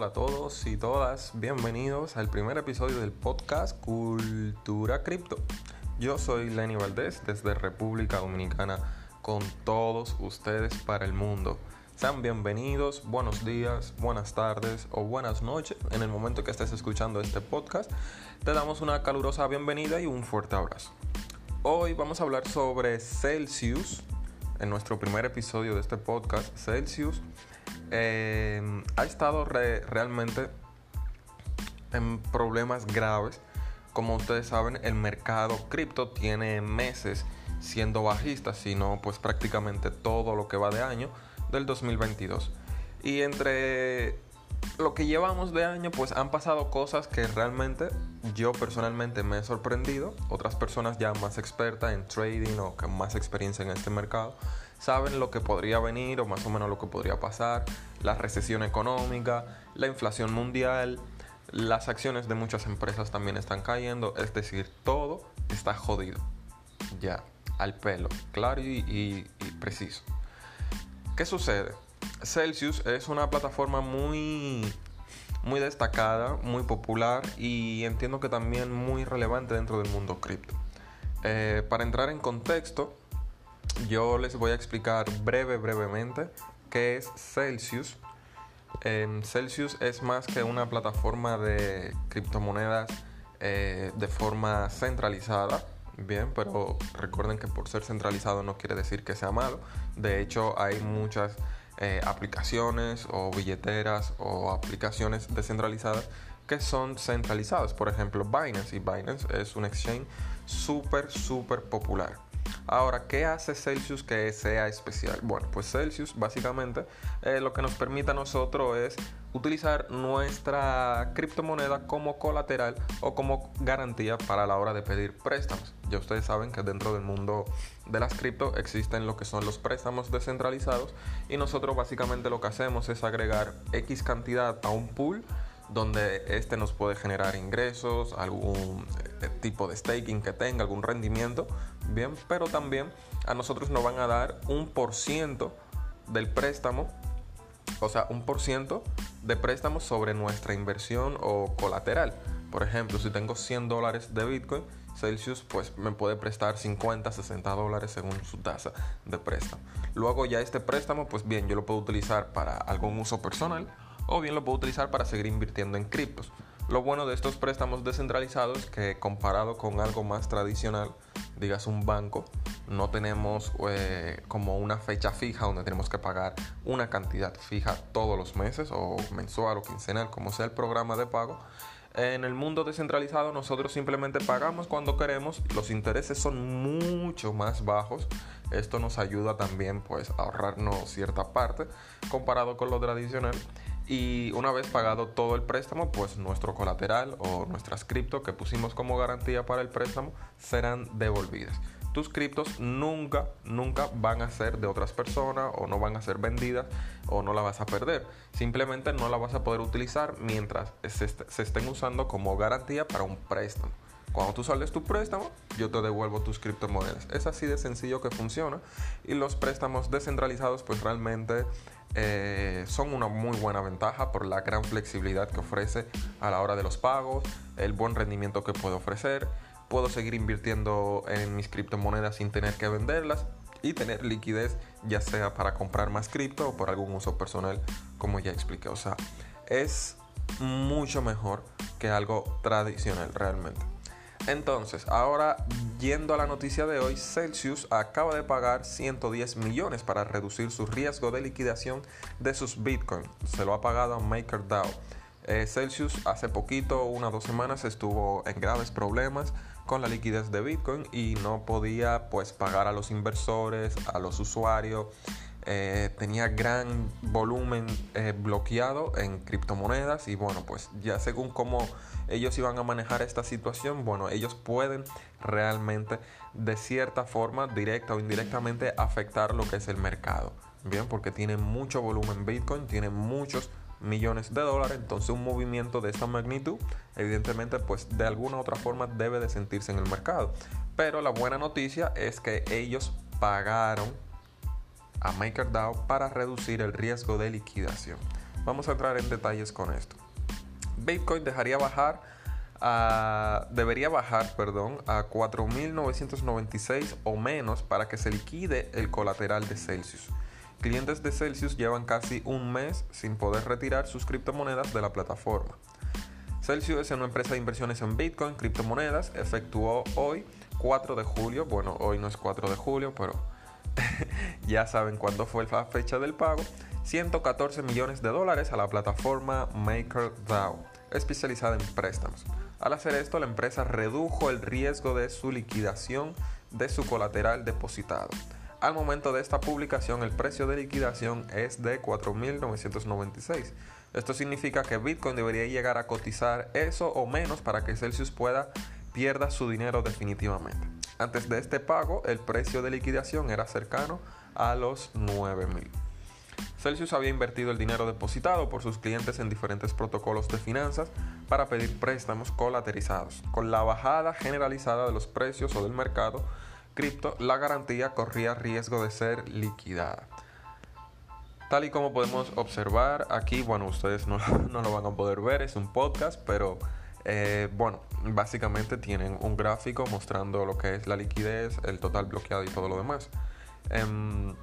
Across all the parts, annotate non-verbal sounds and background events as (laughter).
hola a todos y todas, bienvenidos al primer episodio del podcast Cultura Cripto. Yo soy Lenny Valdés desde República Dominicana con todos ustedes para el mundo. Sean bienvenidos, buenos días, buenas tardes o buenas noches en el momento que estés escuchando este podcast. Te damos una calurosa bienvenida y un fuerte abrazo. Hoy vamos a hablar sobre Celsius. En nuestro primer episodio de este podcast, Celsius eh, ha estado realmente en problemas graves. Como ustedes saben, el mercado cripto tiene meses siendo bajista, sino pues prácticamente todo lo que va de año del 2022. Y entre lo que llevamos de año, pues han pasado cosas que realmente yo personalmente me he sorprendido. Otras personas ya más expertas en trading o con más experiencia en este mercado saben lo que podría venir o más o menos lo que podría pasar, la recesión económica, la inflación mundial, las acciones de muchas empresas también están cayendo, es decir, todo está jodido. Ya, al pelo, claro y, preciso. ¿Qué sucede? Celsius es una plataforma muy muy destacada, muy popular y entiendo que también muy relevante dentro del mundo cripto. Eh, para entrar en contexto, yo les voy a explicar breve, brevemente qué es Celsius. Celsius es más que una plataforma de criptomonedas eh, de forma centralizada. Bien, pero recuerden que por ser centralizado no quiere decir que sea malo. De hecho, hay muchas eh, aplicaciones o billeteras o aplicaciones descentralizadas que son centralizadas. Por ejemplo, Binance. Y Binance es un exchange súper, súper popular. Ahora, ¿qué hace Celsius que sea especial? Bueno, pues Celsius básicamente eh, lo que nos permite a nosotros es utilizar nuestra criptomoneda como colateral o como garantía para la hora de pedir préstamos. Ya ustedes saben que dentro del mundo de las cripto existen lo que son los préstamos descentralizados y nosotros básicamente lo que hacemos es agregar X cantidad a un pool donde este nos puede generar ingresos, algún tipo de staking que tenga, algún rendimiento, bien, pero también a nosotros nos van a dar un por ciento del préstamo, o sea, un por ciento de préstamo sobre nuestra inversión o colateral. Por ejemplo, si tengo 100 dólares de Bitcoin, Celsius pues me puede prestar 50, 60 dólares según su tasa de préstamo. Luego ya este préstamo, pues bien, yo lo puedo utilizar para algún uso personal o bien lo puedo utilizar para seguir invirtiendo en criptos. Lo bueno de estos préstamos descentralizados es que comparado con algo más tradicional, digas un banco, no tenemos eh, como una fecha fija donde tenemos que pagar una cantidad fija todos los meses o mensual o quincenal, como sea el programa de pago. En el mundo descentralizado nosotros simplemente pagamos cuando queremos, los intereses son mucho más bajos. Esto nos ayuda también pues a ahorrarnos cierta parte comparado con lo tradicional y una vez pagado todo el préstamo, pues nuestro colateral o nuestras cripto que pusimos como garantía para el préstamo serán devolvidas. Tus criptos nunca, nunca van a ser de otras personas o no van a ser vendidas o no la vas a perder. Simplemente no la vas a poder utilizar mientras se, se estén usando como garantía para un préstamo. Cuando tú sales tu préstamo, yo te devuelvo tus criptomonedas. Es así de sencillo que funciona. Y los préstamos descentralizados, pues realmente eh, son una muy buena ventaja por la gran flexibilidad que ofrece a la hora de los pagos, el buen rendimiento que puede ofrecer. Puedo seguir invirtiendo en mis criptomonedas sin tener que venderlas y tener liquidez, ya sea para comprar más cripto o por algún uso personal, como ya expliqué. O sea, es mucho mejor que algo tradicional realmente. Entonces, ahora yendo a la noticia de hoy, Celsius acaba de pagar 110 millones para reducir su riesgo de liquidación de sus Bitcoin. Se lo ha pagado a MakerDAO. Eh, Celsius hace poquito, una o dos semanas, estuvo en graves problemas con la liquidez de Bitcoin y no podía pues pagar a los inversores, a los usuarios. Eh, tenía gran volumen eh, bloqueado en criptomonedas y bueno pues ya según cómo ellos iban a manejar esta situación bueno ellos pueden realmente de cierta forma directa o indirectamente afectar lo que es el mercado bien porque tiene mucho volumen bitcoin tiene muchos millones de dólares entonces un movimiento de esta magnitud evidentemente pues de alguna u otra forma debe de sentirse en el mercado. Pero la buena noticia es que ellos pagaron a MakerDAO para reducir el riesgo de liquidación. Vamos a entrar en detalles con esto. Bitcoin dejaría bajar a, debería bajar, perdón, a 4.996 o menos para que se liquide el colateral de Celsius. Clientes de Celsius llevan casi un mes sin poder retirar sus criptomonedas de la plataforma. Celsius es una empresa de inversiones en Bitcoin, criptomonedas, efectuó hoy 4 de julio, bueno, hoy no es 4 de julio, pero (laughs) ya saben cuándo fue la fecha del pago, 114 millones de dólares a la plataforma MakerDAO, especializada en préstamos. Al hacer esto, la empresa redujo el riesgo de su liquidación de su colateral depositado. Al momento de esta publicación, el precio de liquidación es de 4.996. Esto significa que Bitcoin debería llegar a cotizar eso o menos para que Celsius pueda pierda su dinero definitivamente. Antes de este pago, el precio de liquidación era cercano a los 9.000. Celsius había invertido el dinero depositado por sus clientes en diferentes protocolos de finanzas para pedir préstamos colaterizados. Con la bajada generalizada de los precios o del mercado, cripto, la garantía corría riesgo de ser liquidada. Tal y como podemos observar aquí, bueno, ustedes no, (laughs) lo van a poder ver, es un podcast, pero eh, bueno, básicamente tienen un gráfico mostrando lo que es la liquidez, el total bloqueado y todo lo demás. Em,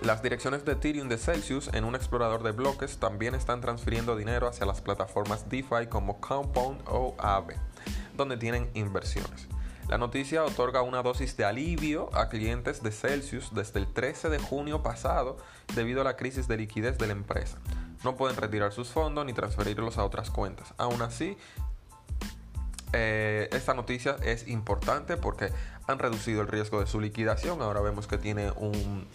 las direcciones de Ethereum de Celsius en un explorador de bloques también están transfiriendo dinero hacia las plataformas DeFi como Compound o Aave, donde tienen inversiones. La noticia otorga una dosis de alivio a clientes de Celsius desde el 13 de junio pasado debido a la crisis de liquidez de la empresa. No pueden retirar sus fondos ni transferirlos a otras cuentas. Aún así, eh, esta noticia es importante porque han reducido el riesgo de su liquidación. Ahora vemos que tiene un,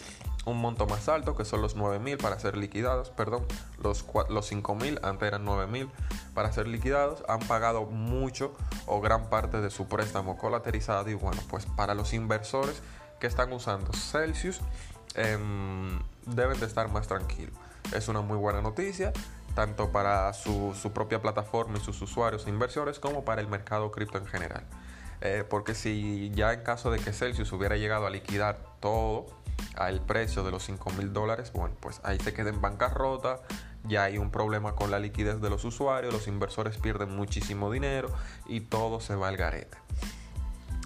un monto más alto, que son los 9.000 para ser liquidados, perdón, los, los 5.000, antes eran 9.000 para ser liquidados, han pagado mucho o gran parte de su préstamo colaterizado y bueno, pues para los inversores que están usando Celsius em, deben de estar más tranquilos. Es una muy buena noticia, tanto para su, su propia plataforma y sus usuarios e inversores como para el mercado cripto en general. Eh, porque si ya en caso de que Celsius hubiera llegado a liquidar todo, al precio de los 5 mil dólares, bueno, pues ahí se queda en bancarrota, ya hay un problema con la liquidez de los usuarios, los inversores pierden muchísimo dinero y todo se va al garete.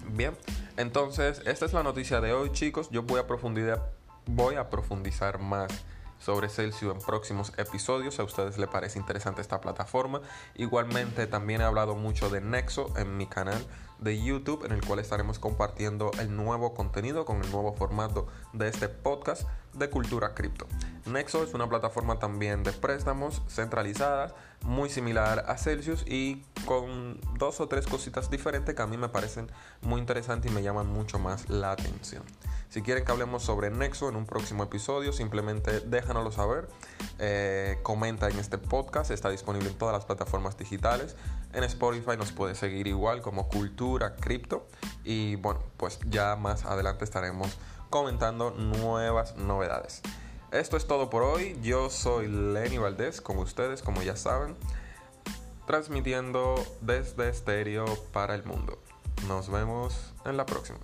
Bien, entonces esta es la noticia de hoy chicos, yo voy a voy a profundizar más sobre Celsius en próximos episodios. A ustedes les parece interesante esta plataforma. Igualmente también he hablado mucho de Nexo en mi canal de YouTube en el cual estaremos compartiendo el nuevo contenido con el nuevo formato de este podcast de cultura cripto. Nexo es una plataforma también de préstamos centralizadas, muy similar a Celsius y con dos o tres cositas diferentes que a mí me parecen muy interesantes y me llaman mucho más la atención. Si quieren que hablemos sobre Nexo en un próximo episodio, simplemente déjanoslo saber. Eh, comenta en este podcast, está disponible en todas las plataformas digitales. En Spotify nos puede seguir igual como Cultura Cripto. Y bueno, pues ya más adelante estaremos comentando nuevas novedades. Esto es todo por hoy. Yo soy Lenny Valdés con ustedes, como ya saben, transmitiendo desde estéreo para el mundo. Nos vemos en la próxima.